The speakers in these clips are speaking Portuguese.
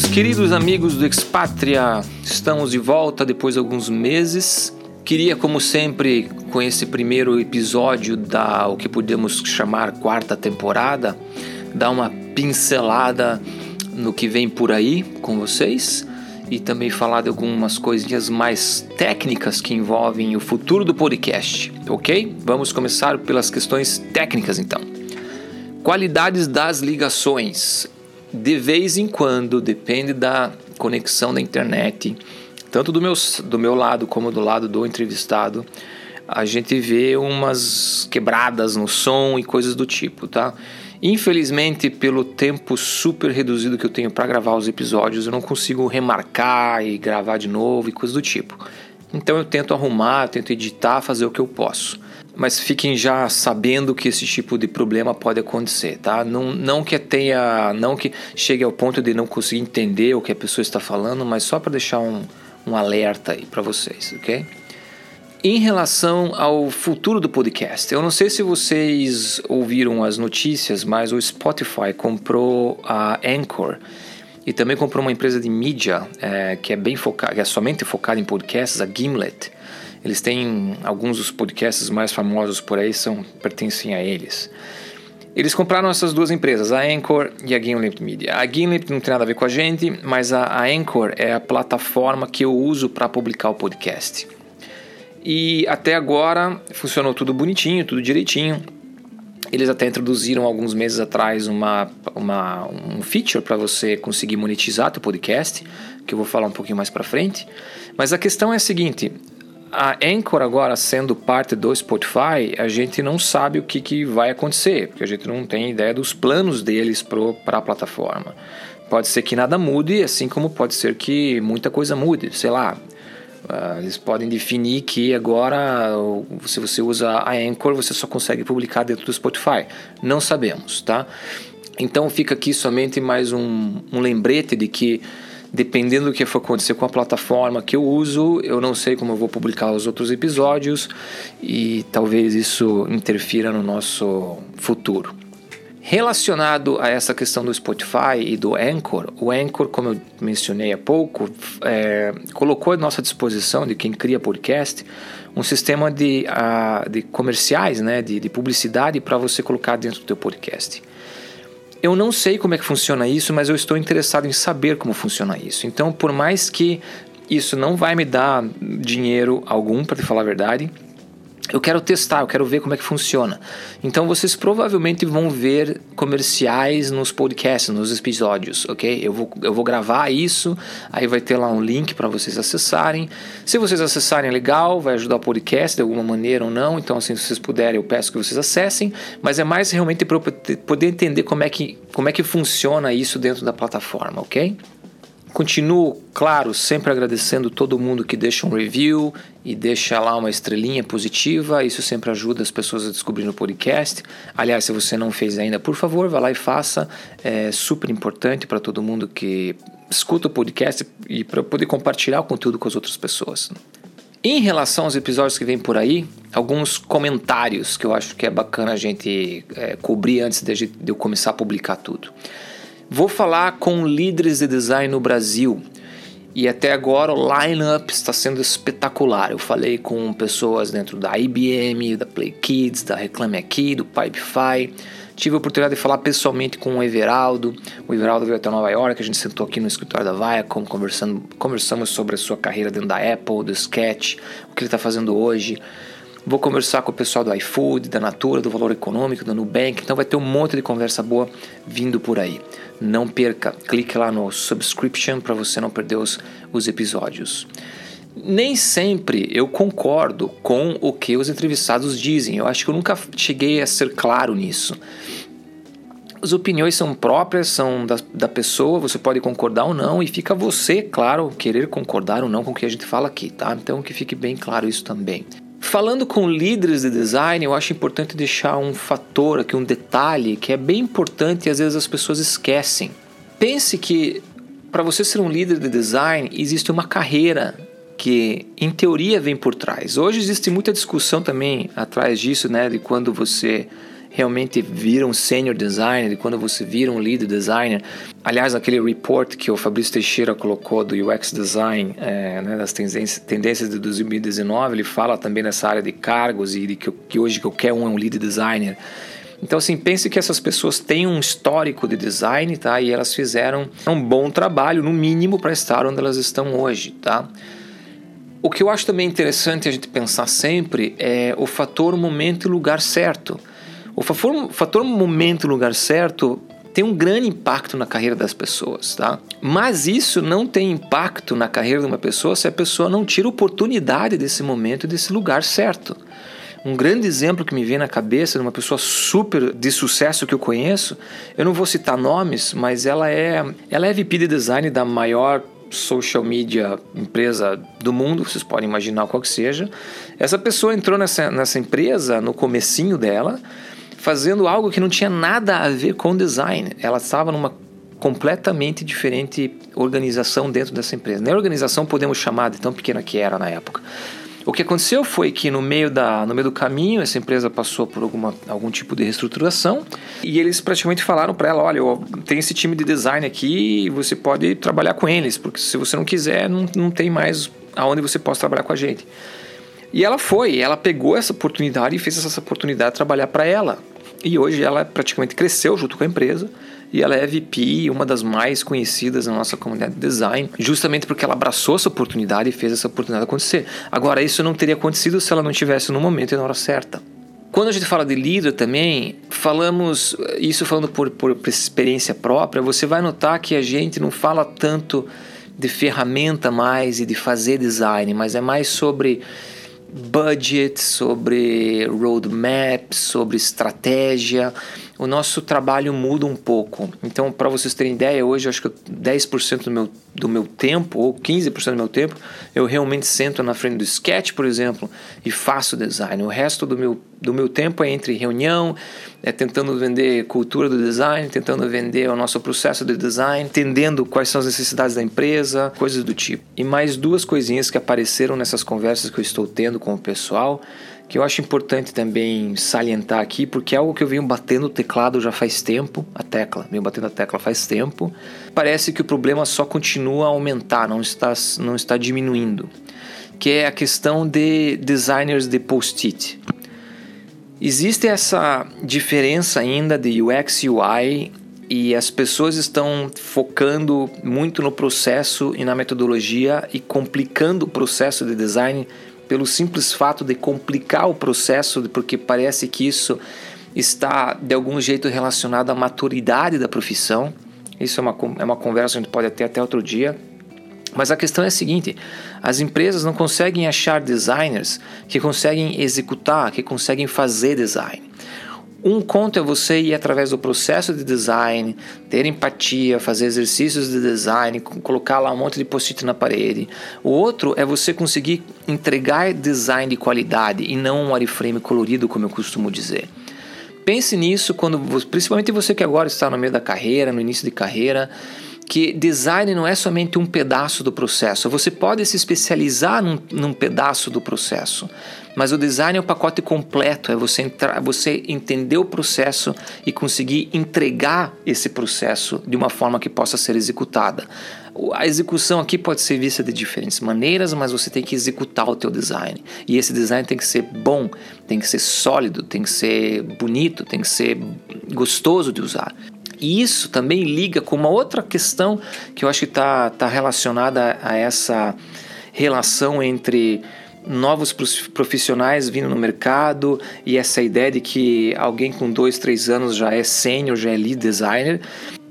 Meus queridos amigos do Expatria, estamos de volta depois de alguns meses. Queria, como sempre, com esse primeiro episódio da o que podemos chamar quarta temporada, dar uma pincelada no que vem por aí com vocês e também falar de algumas coisinhas mais técnicas que envolvem o futuro do podcast, ok? Vamos começar pelas questões técnicas então. Qualidades das ligações. De vez em quando, depende da conexão da internet, tanto do meu, do meu lado como do lado do entrevistado, a gente vê umas quebradas no som e coisas do tipo, tá? Infelizmente, pelo tempo super reduzido que eu tenho para gravar os episódios, eu não consigo remarcar e gravar de novo e coisas do tipo. Então eu tento arrumar, tento editar, fazer o que eu posso. Mas fiquem já sabendo que esse tipo de problema pode acontecer, tá? Não, não que tenha, não que chegue ao ponto de não conseguir entender o que a pessoa está falando, mas só para deixar um, um alerta aí para vocês, ok? Em relação ao futuro do podcast, eu não sei se vocês ouviram as notícias, mas o Spotify comprou a Anchor e também comprou uma empresa de mídia é, que é bem focada, é somente focada em podcasts, a Gimlet. Eles têm alguns dos podcasts mais famosos por aí são pertencem a eles. Eles compraram essas duas empresas, a Anchor e a Gimlet Media. A Gimlet não tem nada a ver com a gente, mas a, a Anchor é a plataforma que eu uso para publicar o podcast. E até agora funcionou tudo bonitinho, tudo direitinho. Eles até introduziram alguns meses atrás uma, uma um feature para você conseguir monetizar teu podcast, que eu vou falar um pouquinho mais para frente. Mas a questão é a seguinte: a Anchor agora sendo parte do Spotify, a gente não sabe o que, que vai acontecer, porque a gente não tem ideia dos planos deles para a plataforma. Pode ser que nada mude, assim como pode ser que muita coisa mude. Sei lá, Uh, eles podem definir que agora, se você usa a Anchor, você só consegue publicar dentro do Spotify. Não sabemos, tá? Então fica aqui somente mais um, um lembrete de que dependendo do que for acontecer com a plataforma que eu uso, eu não sei como eu vou publicar os outros episódios e talvez isso interfira no nosso futuro. Relacionado a essa questão do Spotify e do Anchor, o Anchor, como eu mencionei há pouco, é, colocou à nossa disposição de quem cria podcast um sistema de, uh, de comerciais, né, de, de publicidade para você colocar dentro do teu podcast. Eu não sei como é que funciona isso, mas eu estou interessado em saber como funciona isso. Então, por mais que isso não vai me dar dinheiro algum, para te falar a verdade, eu quero testar, eu quero ver como é que funciona. Então vocês provavelmente vão ver comerciais nos podcasts, nos episódios, ok? Eu vou, eu vou gravar isso, aí vai ter lá um link para vocês acessarem. Se vocês acessarem, legal, vai ajudar o podcast de alguma maneira ou não. Então, assim, se vocês puderem, eu peço que vocês acessem. Mas é mais realmente para poder entender como é, que, como é que funciona isso dentro da plataforma, ok? Continuo, claro, sempre agradecendo todo mundo que deixa um review e deixa lá uma estrelinha positiva. Isso sempre ajuda as pessoas a descobrir o podcast. Aliás, se você não fez ainda, por favor, vá lá e faça. É super importante para todo mundo que escuta o podcast e para poder compartilhar o conteúdo com as outras pessoas. Em relação aos episódios que vêm por aí, alguns comentários que eu acho que é bacana a gente é, cobrir antes de, de eu começar a publicar tudo. Vou falar com líderes de design no Brasil. E até agora o line-up está sendo espetacular. Eu falei com pessoas dentro da IBM, da Play Kids, da Reclame Aqui, do Pipefy. Tive a oportunidade de falar pessoalmente com o Everaldo. O Everaldo veio até Nova York, a gente sentou aqui no escritório da Viacom, conversando, conversamos sobre a sua carreira dentro da Apple, do Sketch, o que ele está fazendo hoje. Vou conversar com o pessoal do iFood, da Natura, do Valor Econômico, do Nubank. Então vai ter um monte de conversa boa vindo por aí. Não perca, clique lá no subscription para você não perder os, os episódios. Nem sempre eu concordo com o que os entrevistados dizem. Eu acho que eu nunca cheguei a ser claro nisso. As opiniões são próprias, são da, da pessoa, você pode concordar ou não, e fica você, claro, querer concordar ou não com o que a gente fala aqui, tá? Então que fique bem claro isso também. Falando com líderes de design, eu acho importante deixar um fator aqui, um detalhe que é bem importante e às vezes as pessoas esquecem. Pense que para você ser um líder de design existe uma carreira que em teoria vem por trás. Hoje existe muita discussão também atrás disso, né, de quando você realmente vira um senior designer quando você vira um lead designer. Aliás, aquele report que o Fabrício Teixeira colocou do UX Design, é, né, das tendências, tendências de 2019, ele fala também nessa área de cargos e de que, que hoje qualquer um é um lead designer. Então, assim, pense que essas pessoas têm um histórico de design, tá? E elas fizeram um bom trabalho, no mínimo, para estar onde elas estão hoje, tá? O que eu acho também interessante a gente pensar sempre é o fator momento e lugar certo. O fator, fator momento e lugar certo tem um grande impacto na carreira das pessoas, tá? Mas isso não tem impacto na carreira de uma pessoa se a pessoa não tira oportunidade desse momento e desse lugar certo. Um grande exemplo que me vem na cabeça de uma pessoa super de sucesso que eu conheço, eu não vou citar nomes, mas ela é, ela é VP de design da maior social media empresa do mundo, vocês podem imaginar qual que seja. Essa pessoa entrou nessa, nessa empresa no comecinho dela, fazendo algo que não tinha nada a ver com design. Ela estava numa completamente diferente organização dentro dessa empresa. Nem organização podemos chamar de tão pequena que era na época. O que aconteceu foi que no meio, da, no meio do caminho essa empresa passou por alguma, algum tipo de reestruturação e eles praticamente falaram para ela, olha, tem esse time de design aqui e você pode trabalhar com eles, porque se você não quiser, não, não tem mais aonde você possa trabalhar com a gente. E ela foi, ela pegou essa oportunidade e fez essa oportunidade trabalhar para ela. E hoje ela praticamente cresceu junto com a empresa e ela é VP, uma das mais conhecidas na nossa comunidade de design, justamente porque ela abraçou essa oportunidade e fez essa oportunidade acontecer. Agora, isso não teria acontecido se ela não tivesse no momento e na hora certa. Quando a gente fala de líder também, falamos, isso falando por, por experiência própria, você vai notar que a gente não fala tanto de ferramenta mais e de fazer design, mas é mais sobre budget, sobre roadmap, sobre estratégia, o nosso trabalho muda um pouco. Então, para vocês terem ideia, hoje eu acho que 10% do meu, do meu tempo, ou 15% do meu tempo, eu realmente sento na frente do sketch, por exemplo, e faço design. O resto do meu, do meu tempo é entre reunião, é tentando vender cultura do design, tentando vender o nosso processo de design, entendendo quais são as necessidades da empresa, coisas do tipo. E mais duas coisinhas que apareceram nessas conversas que eu estou tendo com o pessoal que eu acho importante também salientar aqui, porque é algo que eu venho batendo o teclado já faz tempo, a tecla, venho batendo a tecla faz tempo. Parece que o problema só continua a aumentar, não está, não está diminuindo, que é a questão de designers de post-it. Existe essa diferença ainda de UX e UI e as pessoas estão focando muito no processo e na metodologia e complicando o processo de design pelo simples fato de complicar o processo, porque parece que isso está de algum jeito relacionado à maturidade da profissão. Isso é uma, é uma conversa que a gente pode ter até outro dia. Mas a questão é a seguinte: as empresas não conseguem achar designers que conseguem executar, que conseguem fazer design. Um conto é você ir através do processo de design, ter empatia, fazer exercícios de design, colocar lá um monte de post-it na parede. O outro é você conseguir entregar design de qualidade e não um wireframe colorido, como eu costumo dizer. Pense nisso quando, principalmente você que agora está no meio da carreira, no início de carreira que design não é somente um pedaço do processo. Você pode se especializar num, num pedaço do processo, mas o design é o pacote completo. É você entrar, você entender o processo e conseguir entregar esse processo de uma forma que possa ser executada. A execução aqui pode ser vista de diferentes maneiras, mas você tem que executar o teu design. E esse design tem que ser bom, tem que ser sólido, tem que ser bonito, tem que ser gostoso de usar. E isso também liga com uma outra questão que eu acho que está tá relacionada a essa relação entre novos profissionais vindo no mercado e essa ideia de que alguém com dois, três anos já é sênior, já é lead designer,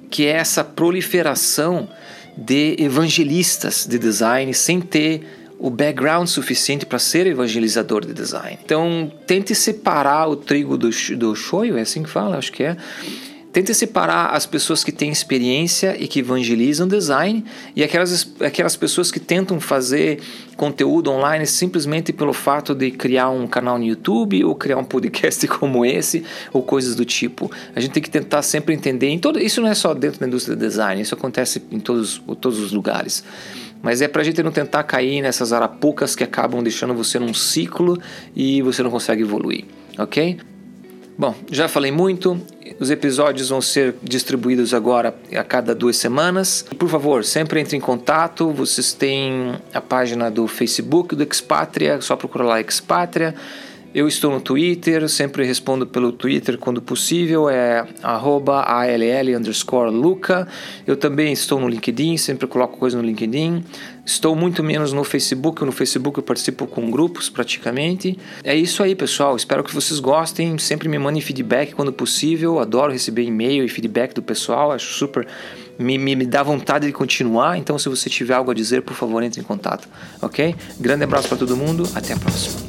que é essa proliferação de evangelistas de design sem ter o background suficiente para ser evangelizador de design. Então, tente separar o trigo do, do shoyu, é assim que fala, acho que é Tente separar as pessoas que têm experiência e que evangelizam design e aquelas, aquelas pessoas que tentam fazer conteúdo online simplesmente pelo fato de criar um canal no YouTube ou criar um podcast como esse ou coisas do tipo. A gente tem que tentar sempre entender. Em todo, isso não é só dentro da indústria do design, isso acontece em todos, todos os lugares. Mas é para a gente não tentar cair nessas arapucas que acabam deixando você num ciclo e você não consegue evoluir, ok? Bom, já falei muito. Os episódios vão ser distribuídos agora a cada duas semanas. Por favor, sempre entre em contato. Vocês têm a página do Facebook do Expatria, só procurar lá Expatria. Eu estou no Twitter, sempre respondo pelo Twitter quando possível, é ALL underscore Luca. Eu também estou no LinkedIn, sempre coloco coisa no LinkedIn. Estou muito menos no Facebook, no Facebook eu participo com grupos praticamente. É isso aí, pessoal. Espero que vocês gostem. Sempre me mandem feedback quando possível. Adoro receber e-mail e feedback do pessoal, acho super. Me, me, me dá vontade de continuar. Então, se você tiver algo a dizer, por favor, entre em contato, ok? Grande abraço para todo mundo, até a próxima.